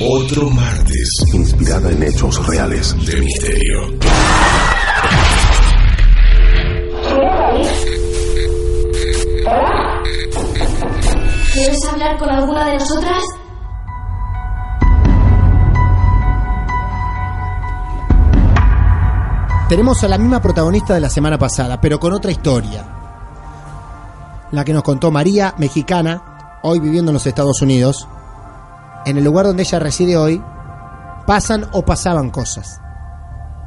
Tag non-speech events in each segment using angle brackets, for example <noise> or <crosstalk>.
otro martes inspirada en hechos reales. de misterio. ¿Quieres hablar con alguna de nosotras? Tenemos a la misma protagonista de la semana pasada, pero con otra historia. La que nos contó María, mexicana, hoy viviendo en los Estados Unidos. En el lugar donde ella reside hoy, pasan o pasaban cosas.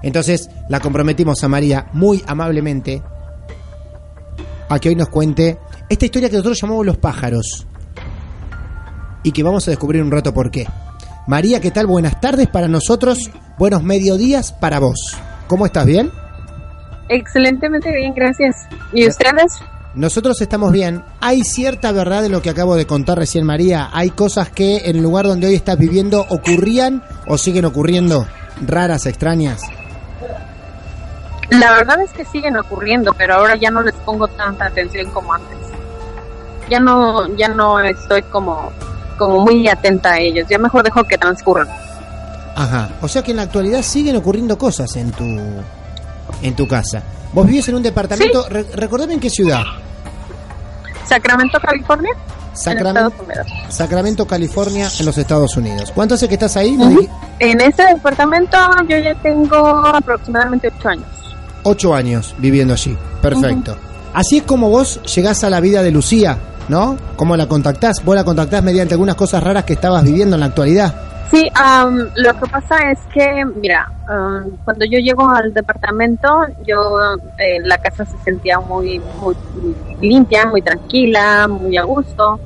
Entonces la comprometimos a María muy amablemente a que hoy nos cuente esta historia que nosotros llamamos Los pájaros. Y que vamos a descubrir un rato por qué. María, ¿qué tal? Buenas tardes para nosotros, buenos mediodías para vos. ¿Cómo estás? ¿Bien? Excelentemente bien, gracias. ¿Y ustedes? Nosotros estamos bien. Hay cierta verdad en lo que acabo de contar recién, María. Hay cosas que en el lugar donde hoy estás viviendo ocurrían o siguen ocurriendo, raras, extrañas. La verdad es que siguen ocurriendo, pero ahora ya no les pongo tanta atención como antes. Ya no, ya no estoy como, como muy atenta a ellos. Ya mejor dejo que transcurran. Ajá. O sea que en la actualidad siguen ocurriendo cosas en tu en tu casa. Vos vivís en un departamento, re- recordame en qué ciudad. Sacramento, California. Sacramento, En. Sacramento, California, en los Estados Unidos. ¿Cuánto hace que estás ahí? Dijiste- En ese departamento yo ya tengo aproximadamente ocho años. Ocho años viviendo allí. Perfecto. Así es como vos llegás a la vida de Lucía, ¿no? ¿Cómo la contactás? Vos la contactás mediante algunas cosas raras que estabas viviendo en la actualidad. Sí, am, lo que pasa es que, mira, am, cuando yo llego al departamento, yo, eh, la casa se sentía muy, muy limpia, muy tranquila, muy a gusto.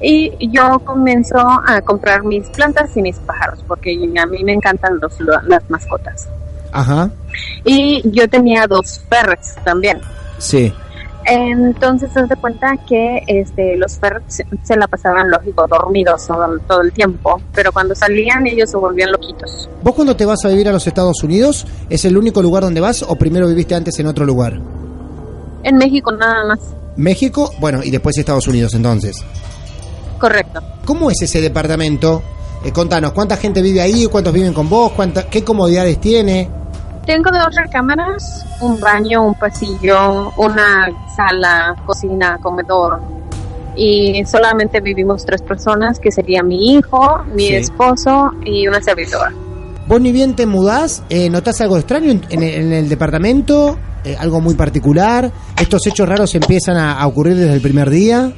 Y yo comienzo a comprar mis plantas y mis pájaros, porque a mí me encantan los, las mascotas. Ajá. Y yo tenía dos ferrets también. Sí. Entonces se de cuenta que este, los ferrets se, se la pasaban, lógico, dormidos todo, todo el tiempo, pero cuando salían ellos se volvían loquitos. ¿Vos cuando te vas a vivir a los Estados Unidos es el único lugar donde vas o primero viviste antes en otro lugar? En México nada más, México, bueno, y después Estados Unidos entonces. correcto. ¿Cómo es ese departamento? Eh, contanos, ¿cuánta gente vive ahí? ¿Cuántos viven con vos? ¿Cuánta, ¿Qué comodidades tiene? Tengo dos recámaras, un baño, un pasillo, una sala, cocina, comedor. Y solamente vivimos tres personas, que sería mi hijo, mi Sí. esposo y una servidora. ¿Vos ni bien te mudás? Eh, ¿Notás algo extraño en, en el- en el departamento? Eh, ¿Algo muy particular? ¿Estos hechos raros empiezan a, a ocurrir desde el primer día?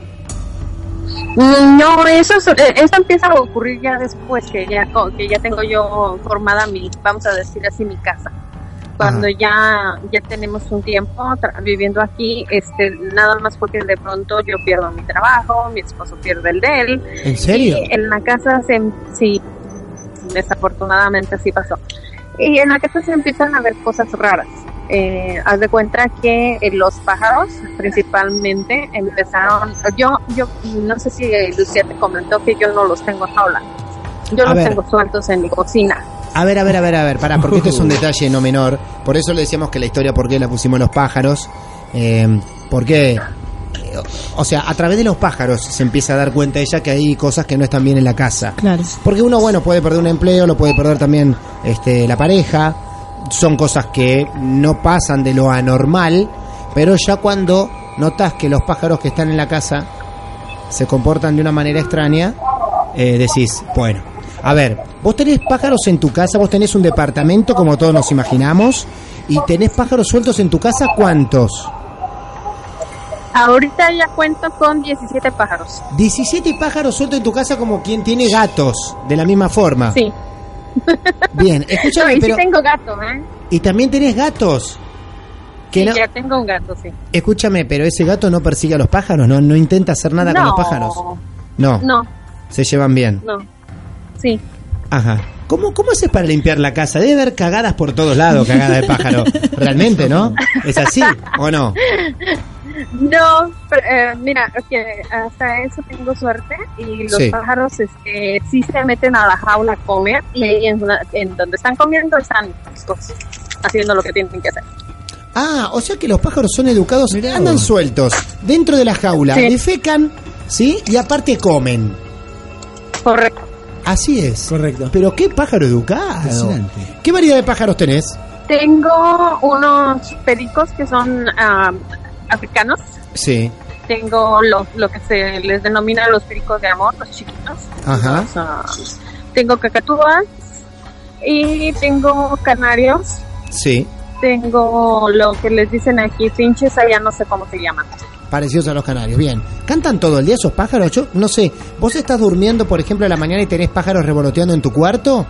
No, eso, es- eh, eso empieza a ocurrir ya después que ya, co- que ya tengo yo formada mi, vamos a decir así, mi casa. Cuando ya, ya tenemos un tiempo viviendo aquí, este, nada más porque de pronto yo pierdo mi trabajo, mi esposo pierde el de él. ¿En serio? Y en la casa se, sí, desafortunadamente así pasó. Y en la casa se empiezan a ver cosas raras. Eh, haz de cuenta que eh, los pájaros principalmente empezaron, yo, yo no sé si Lucía te comentó que yo no los tengo en jaula. Yo A los ver. tengo sueltos en mi cocina. A ver, a ver, a ver, a ver, pará, porque esto es un detalle no menor. Por eso le decíamos que la historia, por qué la pusimos los pájaros. Eh, porque, o sea, a través de los pájaros se empieza a dar cuenta ella que hay cosas que no están bien en la casa. Claro. Porque uno, bueno, puede perder un empleo, lo puede perder también este, la pareja. Son cosas que no pasan de lo anormal, pero ya cuando notas que los pájaros que están en la casa se comportan de una manera extraña, eh, decís, bueno. A ver, vos tenés pájaros en tu casa, vos tenés un departamento como todos nos imaginamos, y tenés pájaros sueltos en tu casa, ¿cuántos? Ahorita ya cuento con 17 pájaros. 17 pájaros sueltos en tu casa como quien tiene gatos, de la misma forma. Sí. Bien, <laughs> No, escúchame, y pero... sí tengo gato, ¿eh? Y también tenés gatos. Que Sí, no- ya tengo un gato, sí. Escúchame, pero ese gato no persigue a los pájaros, no, no intenta hacer nada con No. los pájaros. No, No, se llevan bien. no. Sí. Ajá. ¿Cómo, ¿Cómo haces para limpiar la casa? Debe haber cagadas por todos lados, cagadas de pájaro. <laughs> Realmente, ¿no? ¿Es así o no? No, pero, eh, mira, que hasta eso tengo suerte y los Sí. pájaros este, sí se meten a la jaula a comer y ahí en, una- en donde están comiendo están pues, haciendo lo que tienen que hacer. Ah, o sea que los pájaros son educados, andan sueltos dentro de la jaula, Sí. defecan, ¿sí? Y aparte comen. Correcto. Así es. Correcto. Pero qué pájaro educado. ¿Qué variedad de pájaros tenés? Tengo unos pericos que son ah, africanos. Sí. Tengo los, lo que se les denomina los pericos de amor, los chiquitos. Ajá. Los, tengo cacatúas y tengo canarios. Sí. Tengo lo que les dicen aquí finches, allá no sé cómo se llaman. Parecidos a los canarios. Bien. ¿Cantan todo el día esos pájaros? Yo no sé. ¿Vos estás durmiendo, por ejemplo, a la mañana y tenés pájaros revoloteando en tu cuarto?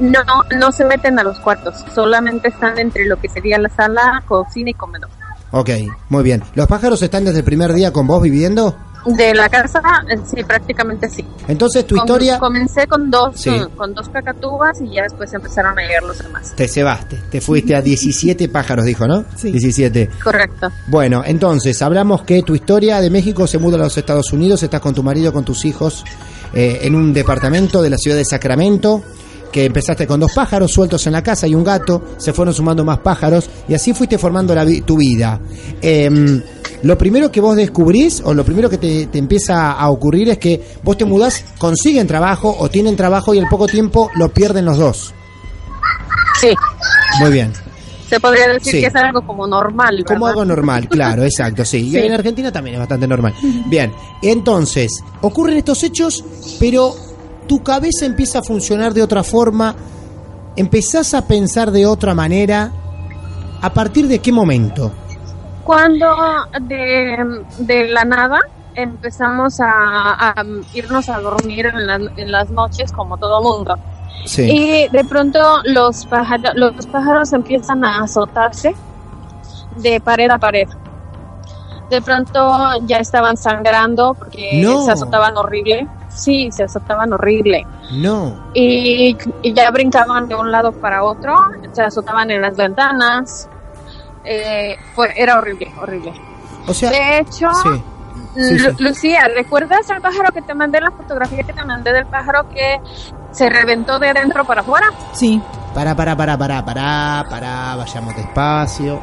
No, no se meten a los cuartos, solamente están entre lo que sería la sala, cocina y comedor. Ok, muy bien. ¿Los pájaros están desde el primer día con vos viviendo? De la casa, eh, sí, prácticamente sí. Entonces tu Com- historia... Comencé con dos, Sí. con dos cacatúas y ya después empezaron a llegar los demás. Te cebaste, te fuiste a 17 <laughs> pájaros, dijo, ¿no? Sí. 17. Correcto. Bueno, entonces, hablamos que tu historia de México se muda a los Estados Unidos, estás con tu marido, con tus hijos, eh, en un departamento de la ciudad de Sacramento, que empezaste con dos pájaros sueltos en la casa y un gato, se fueron sumando más pájaros y así fuiste formando la vi- tu vida. Em, lo primero que vos descubrís, o lo primero que te, te empieza a ocurrir es que vos te mudás, consiguen trabajo o tienen trabajo y al poco tiempo lo pierden los dos. Sí, Muy bien. se podría decir Sí. que es algo como normal. Como ¿verdad? algo normal, <laughs> claro, exacto, sí. Y Sí. en Argentina también es bastante normal. Bien, entonces, ocurren estos hechos, pero tu cabeza empieza a funcionar de otra forma, empezás a pensar de otra manera. ¿A partir de qué momento? Cuando de, de la nada empezamos a, a irnos a dormir en, la- en las noches como todo mundo. Sí. Y de pronto los pájaros, los pájaros empiezan a azotarse de pared a pared. De pronto ya estaban sangrando porque No. se azotaban horrible. Sí, se azotaban horrible. No. Y, y ya brincaban de un lado para otro, se azotaban en las ventanas. Eh, fue, era horrible, horrible. O sea, De hecho, sí. Sí, Lu- sí. Lucía, ¿recuerdas el pájaro que te mandé, la fotografía que te mandé del pájaro que se reventó de adentro para afuera? Sí. Para, para, para, para, para, para, vayamos despacio.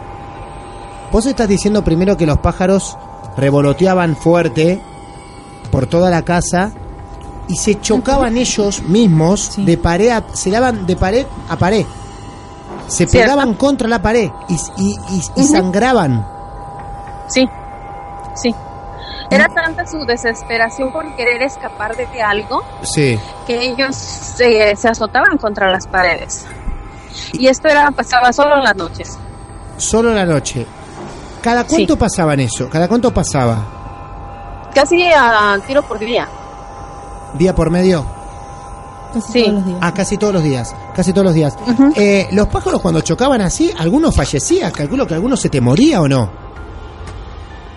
Vos estás diciendo primero que los pájaros revoloteaban fuerte por toda la casa y se chocaban ellos mismos Sí. de pared a, se daban de pared a pared. Se Cierto. pegaban contra la pared y, y, y- sangraban. Sí, sí. Era tanta su desesperación por querer escapar de algo Sí. que ellos se, se azotaban contra las paredes. Y esto era pasaba solo en las noches. Solo en la noche. ¿Cada Sí. cuánto pasaban eso? ¿Cada cuánto pasaba? Casi a tiro por día. ¿Día por medio? Casi Sí. todos los días. Ah, casi todos los días. Casi todos los días. Ujú. Eh, los pájaros cuando chocaban así, algunos fallecían. Calculo que algunos se te moría o no.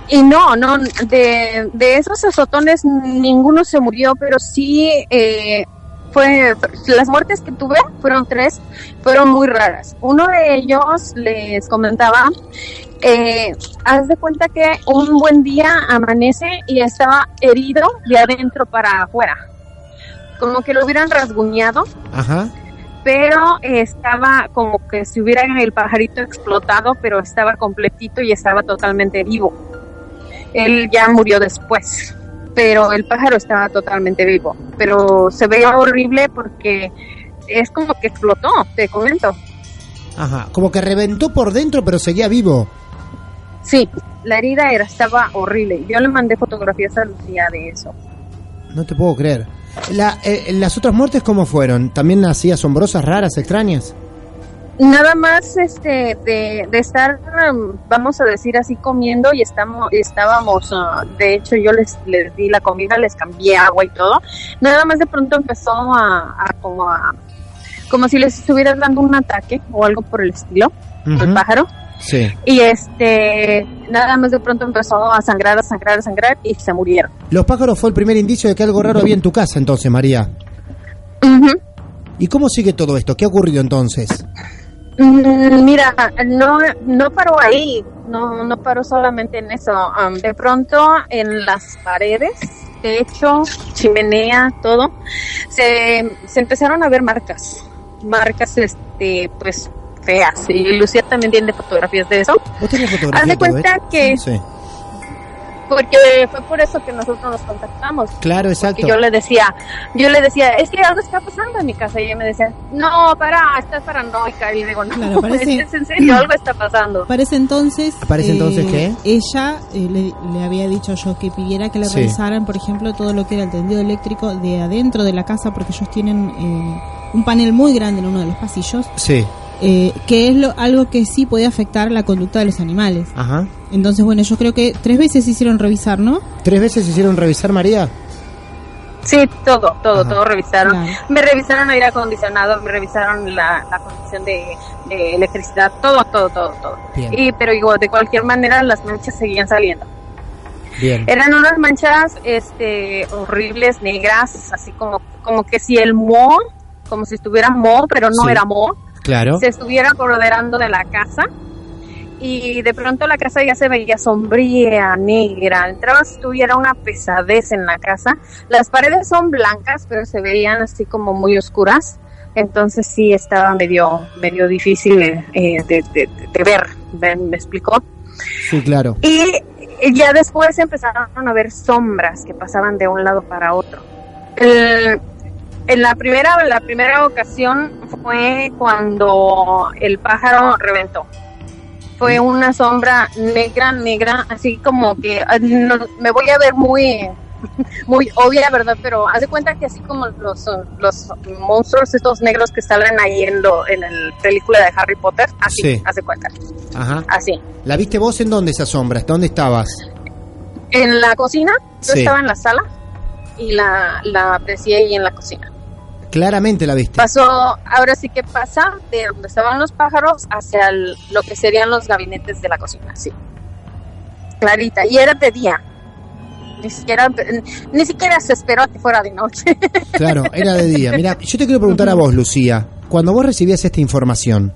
Y no, no, de, de esos azotones ninguno se murió, pero sí eh, fue, las muertes que tuve fueron tres, fueron muy raras. Uno de ellos les comentaba, eh, haz de cuenta que un buen día amanece y estaba herido de adentro para afuera, como que lo hubieran rasguñado, Ajá. Pero estaba como que si hubiera el pajarito explotado, pero estaba completito y estaba totalmente vivo. Él ya murió después, pero el pájaro estaba totalmente vivo. Pero se veía horrible porque es como que explotó, te comento. Ajá. Como que reventó por dentro, pero seguía vivo. Sí, la herida era, estaba horrible. Yo le mandé fotografías a Lucía de eso. No te puedo creer. La, eh, ¿Las otras muertes cómo fueron? ¿También así asombrosas, raras, extrañas? Nada más este de, de estar, um, vamos a decir así, comiendo y estamos, estábamos, uh, de hecho yo les, les di la comida, les cambié agua y todo. Nada más de pronto empezó a, a como a, como si les estuvieran dando un ataque o algo por el estilo, el pájaro. Sí. Y este, nada más de pronto empezó a sangrar, a sangrar, a sangrar y se murieron. Los pájaros fue el primer indicio de que algo raro había en tu casa entonces, María. ¿Y cómo sigue todo esto? ¿Qué ha ocurrido entonces? Mm, Mira, no, no paró ahí, no, no paró solamente en eso. De pronto en las paredes, techo, chimenea, todo, se, se empezaron a ver marcas, marcas, este, pues feas. Y Lucía también tiene fotografías de eso. ¿Vos tenés Haz fotografía de todo cuenta que, Sí. porque fue por eso que nosotros nos contactamos. Claro, exacto. Que yo le decía, yo le decía, es que algo está pasando en mi casa. Y ella me decía, no, para, estás paranoica. Y le digo, no, Claro, parece- es en serio, <clears throat> algo está pasando. Para ese entonces. ¿Para ese entonces qué? Ella eh, le, le había dicho yo que pidiera que le Sí. revisaran, por ejemplo, todo lo que era el tendido eléctrico de adentro de la casa, porque ellos tienen eh, un panel muy grande en uno de los pasillos, Sí. Eh, que es lo, algo que sí puede afectar la conducta de los animales. Ajá. Entonces, bueno, yo creo que tres veces se hicieron revisar, ¿no? ¿Tres veces hicieron revisar, María? Sí, todo, todo, Ajá. todo revisaron. Claro. Me revisaron aire acondicionado, me revisaron la, la condición de, de electricidad, todo, todo, todo, todo. Bien. Y, pero digo, de cualquier manera las manchas seguían saliendo. Bien. Eran unas manchas este, horribles, negras, así como, como que si el moho, como si estuviera moho, pero no Sí. era moho, Claro. se estuviera apoderando de la casa. Y de pronto la casa ya se veía sombría, negra. Entrabas, tuviera una pesadez en la casa. Las paredes son blancas, pero se veían así como muy oscuras. Entonces sí estaba medio, medio difícil eh, de, de- de ver, ¿me, me explicó? Sí, claro. Y y ya después empezaron a ver sombras que pasaban de un lado para otro. El- en la primera, la primera ocasión fue cuando el pájaro reventó. Fue una sombra negra, negra, así como que no- me voy a ver muy, <laughs> muy obvia, ¿verdad? Pero haz de cuenta que así como los, los monstruos estos negros que salen ahí en, lo, en la película de Harry Potter, así, Sí. haz de cuenta, Ajá. así. ¿La viste vos en dónde esa sombra? ¿Dónde estabas? En la cocina, yo Sí. estaba en la sala y la, la aprecié ahí en la cocina. Claramente la viste. Pasó, ahora sí que pasa de donde estaban los pájaros hacia el- lo que serían los gabinetes de la cocina, sí. Clarita, y era de día. Ni siquiera, ni siquiera se esperó a que fuera de noche. <laughs> Claro, era de día. Mira, yo te quiero preguntar a vos, Lucía. Cuando vos recibías esta información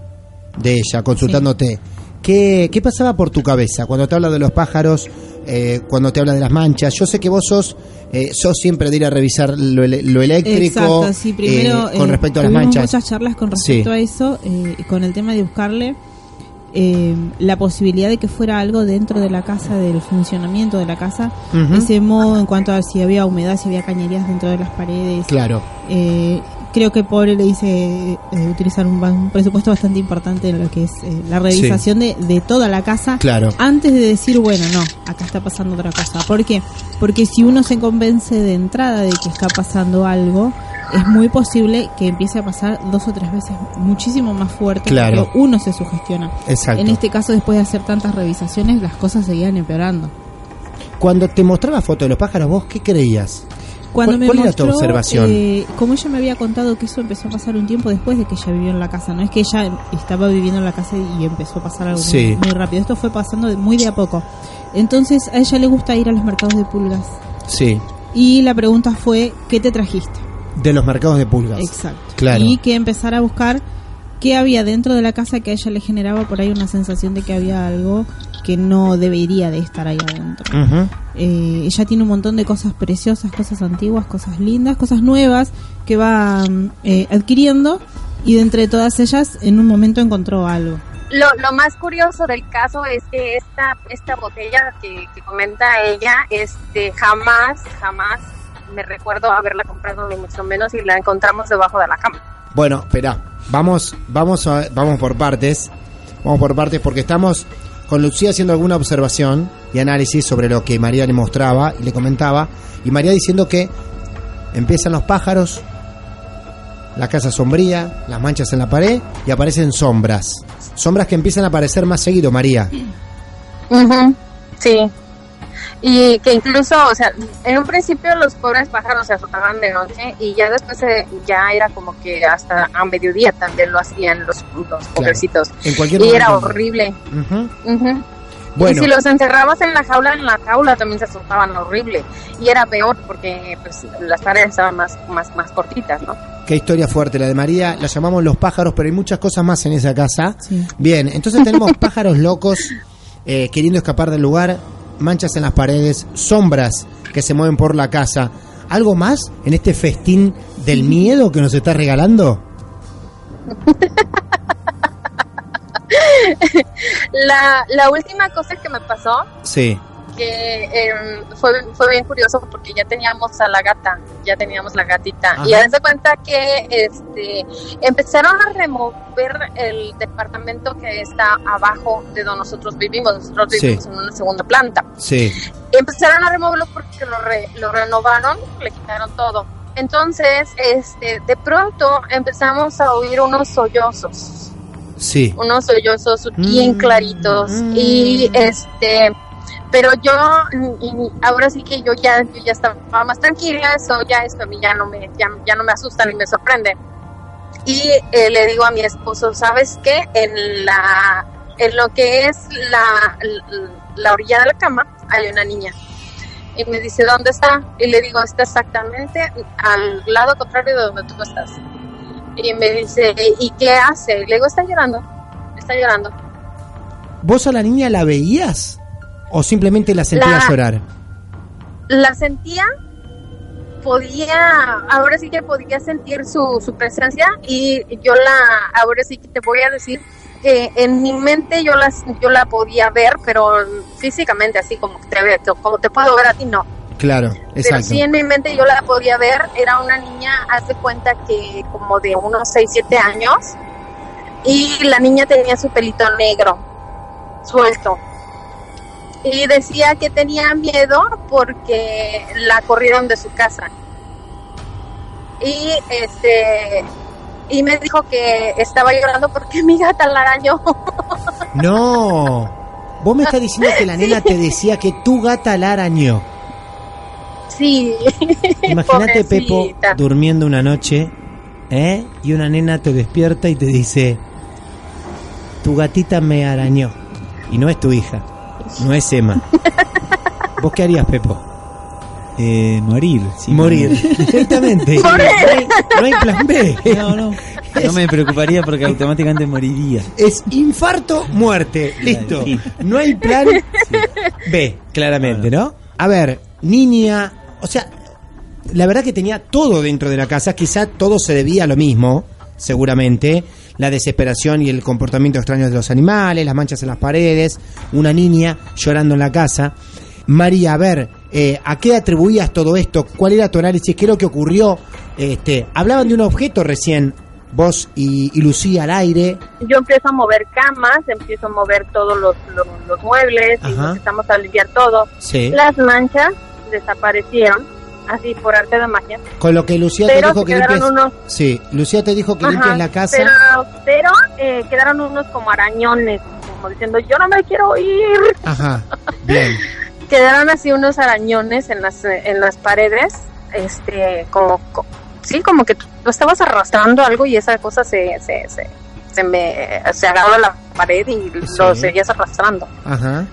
de ella, consultándote, ¿qué, qué pasaba por tu cabeza cuando te habla de los pájaros, eh, cuando te habla de las manchas? Yo sé que vos sos, eh, sos siempre de ir a revisar lo, lo eléctrico Exacto, sí, primero eh, con eh, respecto a las manchas. muchas charlas con respecto Sí. a eso, eh, con el tema de buscarle eh, la posibilidad de que fuera algo dentro de la casa, del funcionamiento de la casa, ese modo en cuanto a si había humedad, si había cañerías dentro de las paredes. Claro, Eh, creo que Pobre le dice eh, utilizar un, presupuesto bastante importante en lo que es eh, la revisación de, de toda la casa claro. antes de decir, bueno, no, acá está pasando otra cosa. ¿Por qué? Porque si uno se convence de entrada de que está pasando algo, es muy posible que empiece a pasar dos o tres veces muchísimo más fuerte Claro. porque uno se sugestiona. Exacto. En este caso, después de hacer tantas revisaciones, las cosas seguían empeorando. Cuando te mostraba fotos de los pájaros, ¿vos qué creías? Cuando ¿Cuál- me cuál era tu observación? eh, como ella me había contado que eso empezó a pasar un tiempo después de que ella vivió en la casa, no es que ella estaba viviendo en la casa y empezó a pasar algo muy- Sí. muy, rápido, esto fue pasando muy de a poco. Entonces a ella le gusta ir a los mercados de pulgas Sí, y la pregunta fue, ¿qué te trajiste? de los mercados de pulgas. Exacto. Claro. Y que empezar a buscar qué había dentro de la casa que a ella le generaba por ahí una sensación de que había algo que no debería de estar ahí adentro. Eh, ella tiene un montón de cosas preciosas, cosas antiguas, cosas lindas, cosas nuevas que va mm, eh, adquiriendo y de entre todas ellas en un momento encontró algo. Lo, lo más curioso del caso es que esta, esta botella que, que comenta ella, este, jamás, jamás me recuerdo haberla comprado ni mucho menos y la encontramos debajo de la cama. Bueno, espera, vamos, vamos, a- vamos por partes, vamos por partes porque estamos con Lucía haciendo alguna observación y análisis sobre lo que María le mostraba y le comentaba y María diciendo que empiezan los pájaros, la casa sombría, las manchas en la pared y aparecen sombras. Sombras que empiezan a aparecer más seguido, María. Sí. Y que incluso, o sea, en un principio los pobres pájaros se asustaban de noche y ya después eh, ya era como que hasta a mediodía también lo hacían los, los pobrecitos. En cualquier Y era horrible. Bueno. Y si los encerrabas en la jaula, en la jaula también se asustaban horrible. Y era peor porque pues, las paredes estaban más, más, más cortitas, ¿no? Qué historia fuerte la de María. La llamamos los pájaros, pero hay muchas cosas más en esa casa. Sí. Bien, entonces tenemos <laughs> pájaros locos eh, queriendo escapar del lugar, manchas en las paredes, sombras que se mueven por la casa. ¿Algo más en este festín del miedo que nos está regalando? <laughs> La, la última cosa que me pasó, Sí. Que em, fue, fue bien curioso porque ya teníamos a la gata, ya teníamos la gatita. Ajá. Y haz de cuenta que este, empezaron a remover el departamento que está abajo de donde nosotros vivimos. Nosotros Sí. vivimos en una segunda planta. Sí. empezaron a removerlo porque lo, re- lo renovaron, le quitaron todo. Entonces, este, de pronto empezamos a oír unos sollozos, Sí. unos sollozos bien Mm, claritos mm. y este, pero yo y- ahora sí que yo ya, yo ya estaba más tranquila, eso ya esto a mí ya no me, ya, ya no me asusta ni me sorprende. Y eh, le digo a mi esposo, ¿sabes qué? En la, en lo que es la, la orilla de la cama hay una niña. Y me dice, ¿dónde está? Y le digo, está exactamente al lado contrario de donde tú estás. Y me dice, ¿y qué hace? Y le digo, está llorando, está llorando. ¿Vos a la niña la veías? ¿O simplemente la sentías La- llorar? La sentía, podía, ahora sí que podía sentir su, su presencia y yo la, ahora sí que te voy a decir que en mi mente yo las, yo la podía ver, pero físicamente así como te, como te puedo ver a ti, no. Claro, Pero exacto. sí en mi mente yo la podía ver, era una niña, hace cuenta que como de unos 6, 7 años, y la niña tenía su pelito negro, suelto. Y decía que tenía miedo porque la corrieron de su casa. Y este y me dijo que estaba llorando porque <laughs> mi gata la arañó. No. Vos me estás diciendo que la nena te decía que tu gata la arañó. sí. Imagínate, Pepo, durmiendo una noche, ¿eh? Y una nena te despierta y te dice, tu gatita me arañó. Y no es tu hija, no es Emma. <laughs> ¿Vos qué harías, Pepo? Eh, morir. sí, Morir, <laughs> directamente. No hay, no hay plan B. No, no. No me preocuparía porque automáticamente moriría. Es infarto, muerte. Listo. Sí. No hay plan B, claramente, ¿no? A ver, niña, o sea, la verdad que tenía todo dentro de la casa, quizá todo se debía a lo mismo, seguramente. La desesperación y el comportamiento extraño de los animales, las manchas en las paredes, una niña llorando en la casa. María, a ver, eh, ¿a qué atribuías todo esto? ¿Cuál era tu análisis? ¿Qué es lo que ocurrió? Este, hablaban de un objeto recién, vos y, y Lucía al aire. yo empiezo a mover camas, empiezo a mover todos los, los, los muebles y empezamos a limpiar todo. Sí. Las manchas desaparecieron, así por arte de magia. Con lo que Lucía te dijo que limpies. unos, Sí, Lucía te dijo que ajá, limpies la casa. Pero, pero eh, quedaron unos como arañones, como diciendo, yo no me quiero ir. Ajá, bien. <laughs> Quedaron así unos arañones en las, eh, en las paredes, este, como, co- sí, como que tú estabas arrastrando algo y esa cosa se, se, se, se me, se agarró a la pared y lo Sí. seguías arrastrando. Ajá,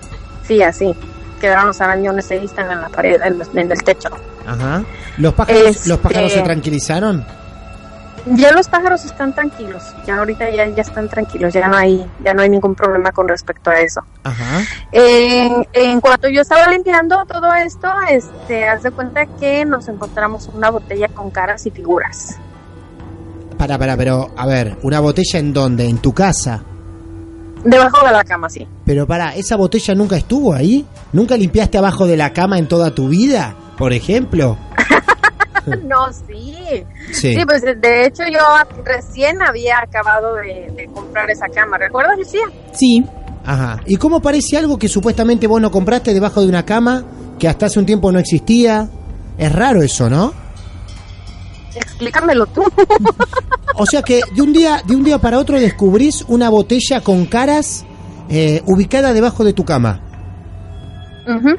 Sí, así. Quedaron los arañones ahí están en la pared, en, en el techo. Ajá. ¿Los pájaros, Este- ¿Los pájaros se tranquilizaron? Ya los pájaros están tranquilos, ya ahorita ya, ya están tranquilos, ya no hay, ya no hay ningún problema con respecto a eso. Ajá. En, en cuanto yo estaba limpiando todo esto, este, haz de cuenta que nos encontramos una botella con caras y figuras. Para, para, pero, a ver, ¿una botella en dónde? ¿En tu casa? Debajo de la cama, sí. Pero para, ¿esa botella nunca estuvo ahí? ¿Nunca limpiaste abajo de la cama en toda tu vida? Por ejemplo. <laughs> No, sí. Sí. Sí, pues de hecho yo recién había acabado de, de comprar esa cama. ¿Recuerdas, Lucía? Sí, Ajá. ¿Y cómo parece algo que supuestamente vos no compraste debajo de una cama que hasta hace un tiempo no existía? Es raro eso, ¿no? explícamelo tú. O sea que de un día, de un día para otro descubrís una botella con caras eh, ubicada debajo de tu cama. Ujú.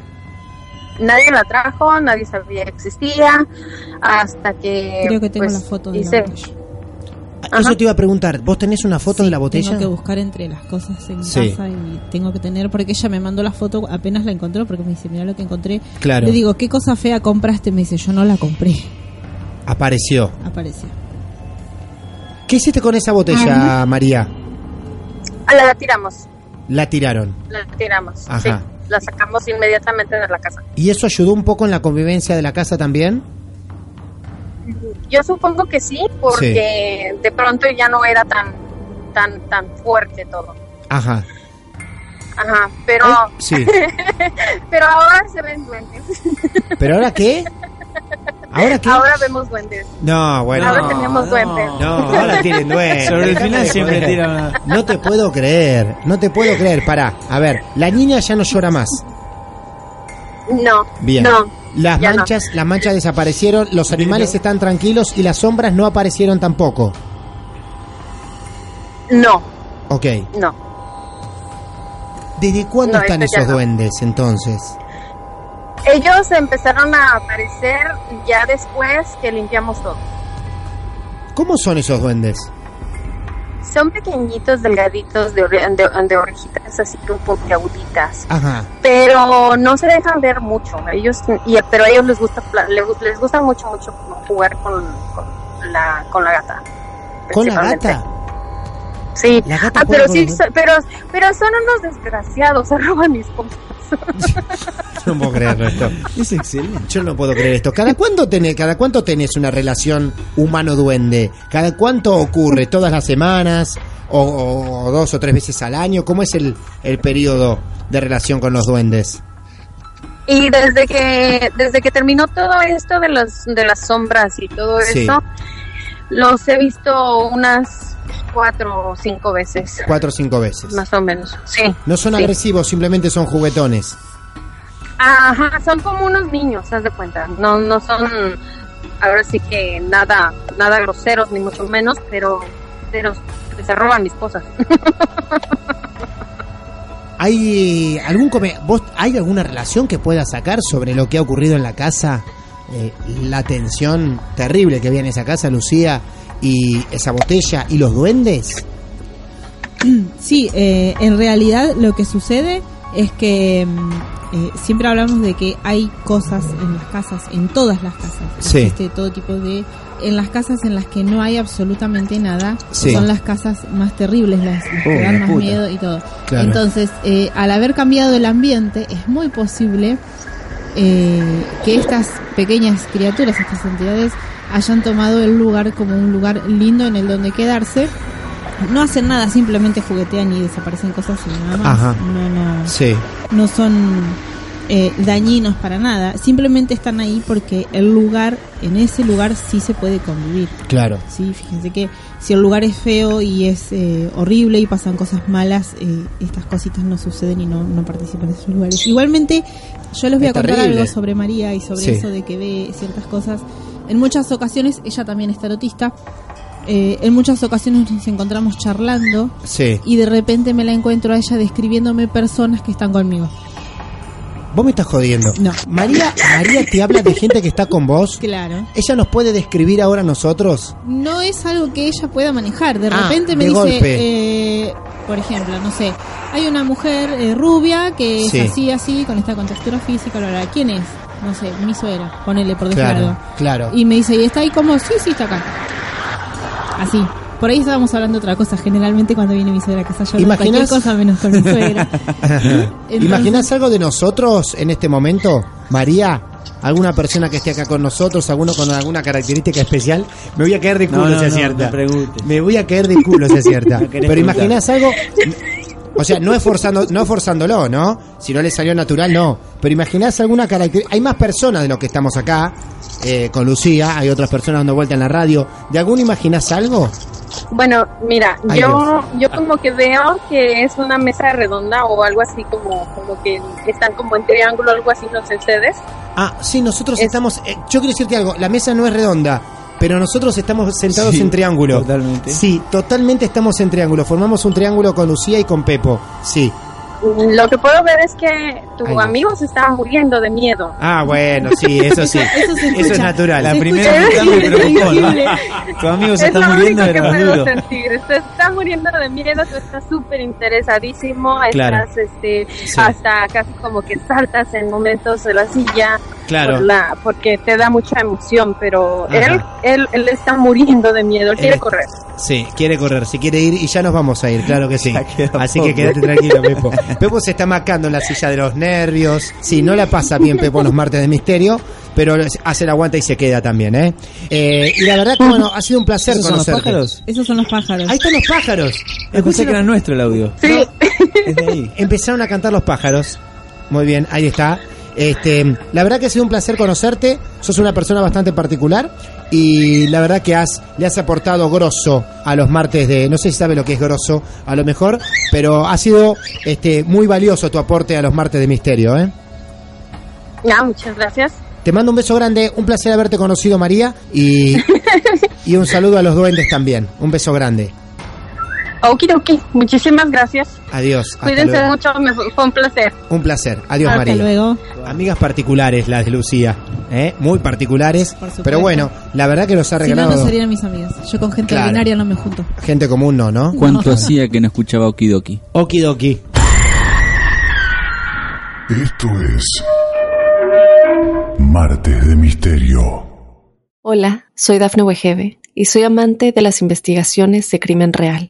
Nadie la trajo, nadie sabía que existía, hasta que... Creo que tengo pues, la foto de hice- la botella. Eso te iba a preguntar. ¿Vos tenés una foto en la botella? Tengo que buscar entre las cosas en Sí. casa y tengo que tener, porque ella me mandó la foto apenas la encontró, porque me dice, mira lo que encontré. Claro. Le digo, ¿qué cosa fea compraste? Me dice, yo no la compré. Apareció. Apareció. ¿Qué hiciste con esa botella, María? Ah, la tiramos, La tiraron. la tiramos, Ajá. sí. La sacamos inmediatamente de la casa. ¿Y eso ayudó un poco en la convivencia de la casa también? Yo supongo que sí, porque de pronto ya no era tan tan tan fuerte todo. Ajá. Ajá, pero sí. <laughs> pero ahora se ven duendes. ¿Pero ahora qué? <laughs> ¿Ahora qué? Ahora vemos duendes. No, bueno. ahora no. tenemos duendes. No, ahora tienen <laughs> duendes. Sobre el final siempre joder. tira una- No te puedo creer, no te puedo creer. Pará, a ver, la niña ya no llora más. No. Bien. No. Las no. manchas, las manchas desaparecieron, los animales están tranquilos y las sombras no aparecieron tampoco. No, Ok. no. ¿Desde cuándo No, están esto ya esos no. duendes entonces? Ellos empezaron a aparecer ya después que limpiamos todo. ¿Cómo son esos duendes? Son pequeñitos, delgaditos, de, ore- de, de orejitas así como puntiaguditas. Ajá. pero no se dejan ver mucho ellos y pero a ellos les gusta les, les gusta mucho mucho jugar con, con la con la gata ¿Con la gata? sí La gata Ah, pero sí so- pero pero son unos desgraciados <laughs> se roban mis cosas <laughs> No puedo creerlo esto. Es excelente. Yo no puedo creer esto. ¿Cada cuánto tenés, cada cuánto tenés una relación humano-duende? ¿Cada cuánto ocurre? ¿Todas las semanas? O, o- o dos o tres veces al año? ¿Cómo es el, el periodo de relación con los duendes? y desde que desde que terminó todo esto de los de las sombras y todo Sí. eso los he visto unas cuatro o cinco veces Cuatro o cinco veces. más o menos sí No son sí. agresivos, simplemente son juguetones. Ajá, son como unos niños, haz de cuenta. No, no son, ahora sí que nada, nada groseros ni mucho menos, pero, pero se roban mis cosas. <laughs> ¿Hay algún come- vos hay alguna relación que pueda sacar sobre lo que ha ocurrido en la casa? Eh, la tensión terrible que había en esa casa, Lucía, y esa botella y los duendes. <clears throat> Sí, eh, en realidad lo que sucede es que mm, eh, siempre hablamos de que hay cosas en las casas, en todas las casas. Sí. Existe todo tipo de... En las casas en las que no hay absolutamente nada, Sí. son las casas más terribles, las, las que Oh, dan más puta. miedo y todo. Claro. Entonces, eh, al haber cambiado el ambiente, es muy posible eh, que estas pequeñas criaturas, estas entidades, hayan tomado el lugar como un lugar lindo en el donde quedarse. No hacen nada, simplemente juguetean y desaparecen cosas y nada más. Ajá. No, no, Sí. no son eh, dañinos para nada. Simplemente están ahí porque el lugar, en ese lugar sí se puede convivir. Claro. Sí, fíjense que si el lugar es feo y es eh, horrible y pasan cosas malas, eh, estas cositas no suceden y no, no participan en esos lugares. Igualmente, yo les voy Es a contar terrible. algo sobre María y sobre Sí. eso de que ve ciertas cosas. En muchas ocasiones, ella también es tarotista, eh, en muchas ocasiones nos encontramos charlando Sí. y de repente me la encuentro a ella describiéndome personas que están conmigo. Vos me estás jodiendo. No. María, María te habla de gente que está con vos. Claro. ¿Ella nos puede describir ahora a nosotros? no es algo que ella pueda manejar. De Ah, repente me de dice, eh, por ejemplo, no sé, hay una mujer eh, rubia que Sí. es así, así, con esta contextura física, bla, bla, bla. ¿quién es? No sé, mi suegra, ponele por decir Claro, algo. claro. Y me dice, ¿y está ahí como? Sí, sí, está acá. Así. Por ahí estábamos hablando de otra cosa. Generalmente cuando viene mi suegra a casa yo hablo de cualquier ¿Imaginas? cosa menos con mi suegra. <laughs> Entonces- ¿Imaginas algo de nosotros en este momento, María? ¿Alguna persona que esté acá con nosotros, alguno con alguna característica especial? Me voy a caer de culo no, si no, acierta. no. Me voy a caer de culo si acierta. <laughs> Pero imaginás algo. O sea, no esforzando, no esforzándolo, ¿no? Si no le salió natural, no. Pero imaginás alguna característica. Hay más personas de los que estamos acá, eh, con Lucía, hay otras personas dando vuelta en la radio. ¿De alguno imaginás algo? Bueno, mira, Ay, yo yo como que veo que es una mesa redonda o algo así como como que están como en triángulo algo así, no sé ustedes. Ah, sí, nosotros Es- estamos. eh, yo quiero decirte algo. La mesa no es redonda. Pero nosotros estamos sentados Sí, en triángulo. totalmente. Sí, totalmente estamos en triángulo. Formamos un triángulo con Lucía y con Pepo. Sí. Lo que puedo ver es que tu Ay, no. amigo se está muriendo de miedo. Ah, bueno, sí, eso sí. <laughs> Eso se es natural. La Se primera mitad me preocupó, ¿no? <laughs> Tu amigo se es está lo muriendo, único que puedo sentir. Se está muriendo de miedo, tú estás súper interesadísimo, Claro. estás este, Sí. hasta casi como que saltas en momentos de la silla Claro. por la, porque te da mucha emoción, pero él, él, él está muriendo de miedo, él quiere Él- correr. Sí, quiere correr, si quiere ir y ya nos vamos a ir, claro que sí. <laughs> Así que quédate tranquilo, Pepo. Pepo se está macando en la silla de los nervios. Sí, no la pasa bien Pepo los martes de misterio, pero hace el aguanta y se queda también, ¿eh? Eh, y la verdad que, bueno, ha sido un placer ¿Esos son los conocerte. pájaros? Esos son los pájaros. Ahí están los pájaros. Pensé que era nuestro el audio. Sí, Es de ahí. Empezaron a cantar los pájaros. Muy bien, ahí está. Este, la verdad que ha sido un placer conocerte. Sos una persona bastante particular y la verdad que has le has aportado grosso a los martes de, no sé si sabe lo que es grosso, a lo mejor, pero ha sido este muy valioso tu aporte a los martes de misterio, ¿eh? Ah, muchas gracias. Te mando un beso grande, un placer haberte conocido María y y un saludo a los duendes también. Un beso grande. Okidoki, muchísimas gracias. Adiós. hasta Cuídense luego. mucho, me fue fue un placer. Un placer. Adiós Hasta María. luego. Amigas particulares las de Lucía, ¿eh? muy particulares, pero bueno, la verdad que nos ha Si no, regalado no serían mis amigas. Yo con gente Claro. ordinaria no me junto. gente común, no, ¿no? ¿Cuánto <laughs> hacía que no escuchaba Okidoki? Okidoki. Esto es Martes de Misterio. Hola, soy Dafne Wegebe y soy amante de las investigaciones de crimen real.